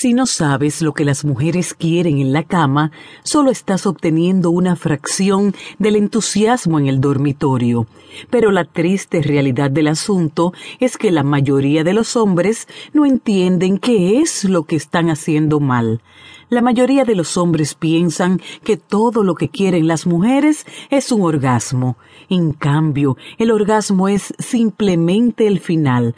Si no sabes lo que las mujeres quieren en la cama, solo estás obteniendo una fracción del entusiasmo en el dormitorio. Pero la triste realidad del asunto es que la mayoría de los hombres no entienden qué es lo que están haciendo mal. La mayoría de los hombres piensan que todo lo que quieren las mujeres es un orgasmo. En cambio, el orgasmo es simplemente el final,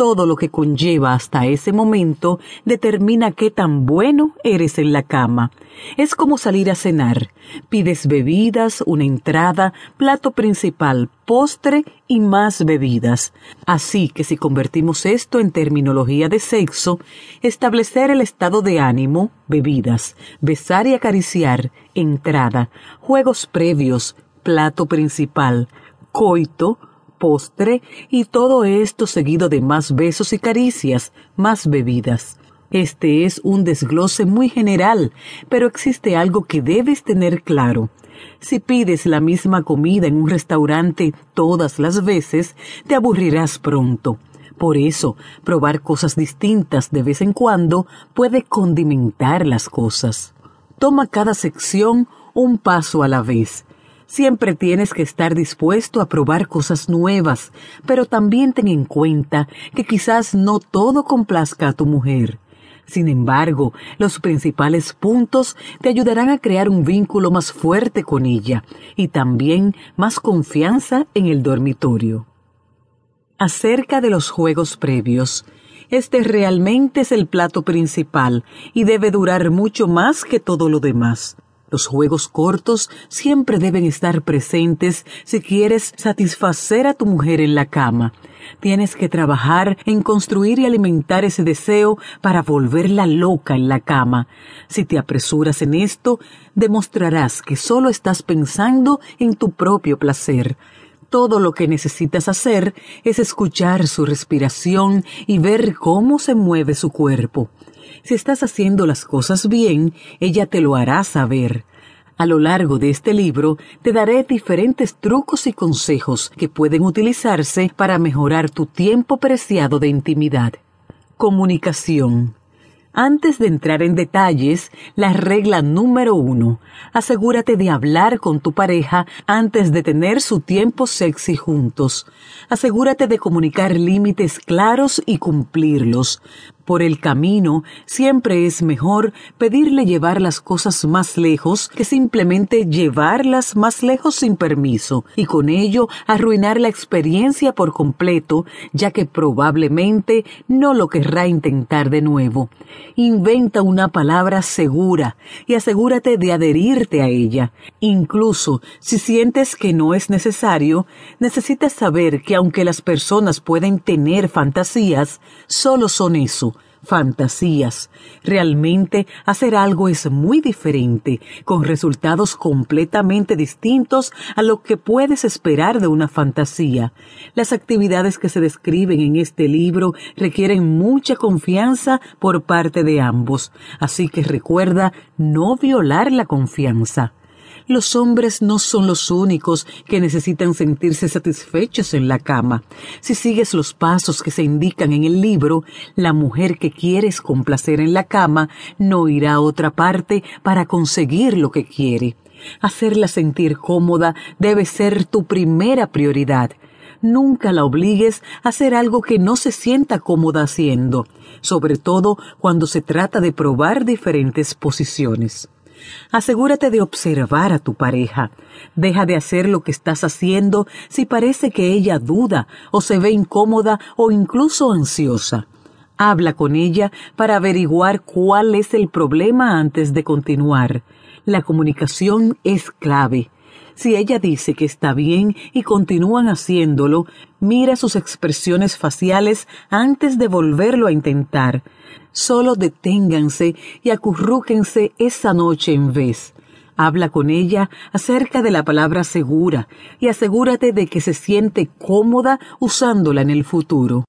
todo lo que conlleva hasta ese momento determina qué tan bueno eres en la cama. Es como salir a cenar. Pides bebidas, una entrada, plato principal, postre y más bebidas. Así que si convertimos esto en terminología de sexo, establecer el estado de ánimo, bebidas, besar y acariciar, entrada, juegos previos, plato principal, coito, postre y todo esto seguido de más besos y caricias, más bebidas. Este es un desglose muy general, pero existe algo que debes tener claro. Si pides la misma comida en un restaurante todas las veces, te aburrirás pronto. Por eso, probar cosas distintas de vez en cuando puede condimentar las cosas. Toma cada sección un paso a la vez. Siempre tienes que estar dispuesto a probar cosas nuevas, pero también ten en cuenta que quizás no todo complazca a tu mujer. Sin embargo, los principales puntos te ayudarán a crear un vínculo más fuerte con ella y también más confianza en el dormitorio. Acerca de los juegos previos, este realmente es el plato principal y debe durar mucho más que todo lo demás. Los juegos cortos siempre deben estar presentes si quieres satisfacer a tu mujer en la cama. Tienes que trabajar en construir y alimentar ese deseo para volverla loca en la cama. Si te apresuras en esto, demostrarás que solo estás pensando en tu propio placer. Todo lo que necesitas hacer es escuchar su respiración y ver cómo se mueve su cuerpo. Si estás haciendo las cosas bien, ella te lo hará saber. A lo largo de este libro te daré diferentes trucos y consejos que pueden utilizarse para mejorar tu tiempo preciado de intimidad. Comunicación. Antes de entrar en detalles, la regla número uno, asegúrate de hablar con tu pareja antes de tener su tiempo sexy juntos. Asegúrate de comunicar límites claros y cumplirlos. Por el camino, siempre es mejor pedirle llevar las cosas más lejos que simplemente llevarlas más lejos sin permiso y con ello arruinar la experiencia por completo, ya que probablemente no lo querrá intentar de nuevo. Inventa una palabra segura y asegúrate de adherirte a ella. Incluso si sientes que no es necesario, necesitas saber que aunque las personas pueden tener fantasías, solo son eso, fantasías. Realmente hacer algo es muy diferente, con resultados completamente distintos a lo que puedes esperar de una fantasía. Las actividades que se describen en este libro requieren mucha confianza por parte de ambos, así que recuerda no violar la confianza. Los hombres no son los únicos que necesitan sentirse satisfechos en la cama. Si sigues los pasos que se indican en el libro, la mujer que quieres complacer en la cama no irá a otra parte para conseguir lo que quiere. Hacerla sentir cómoda debe ser tu primera prioridad. Nunca la obligues a hacer algo que no se sienta cómoda haciendo, sobre todo cuando se trata de probar diferentes posiciones. Asegúrate de observar a tu pareja. Deja de hacer lo que estás haciendo si parece que ella duda o se ve incómoda o incluso ansiosa. Habla con ella para averiguar cuál es el problema antes de continuar. La comunicación es clave. Si ella dice que está bien y continúan haciéndolo, mira sus expresiones faciales antes de volverlo a intentar. Solo deténganse y acurrúquense esa noche en vez. Habla con ella acerca de la palabra segura y asegúrate de que se siente cómoda usándola en el futuro.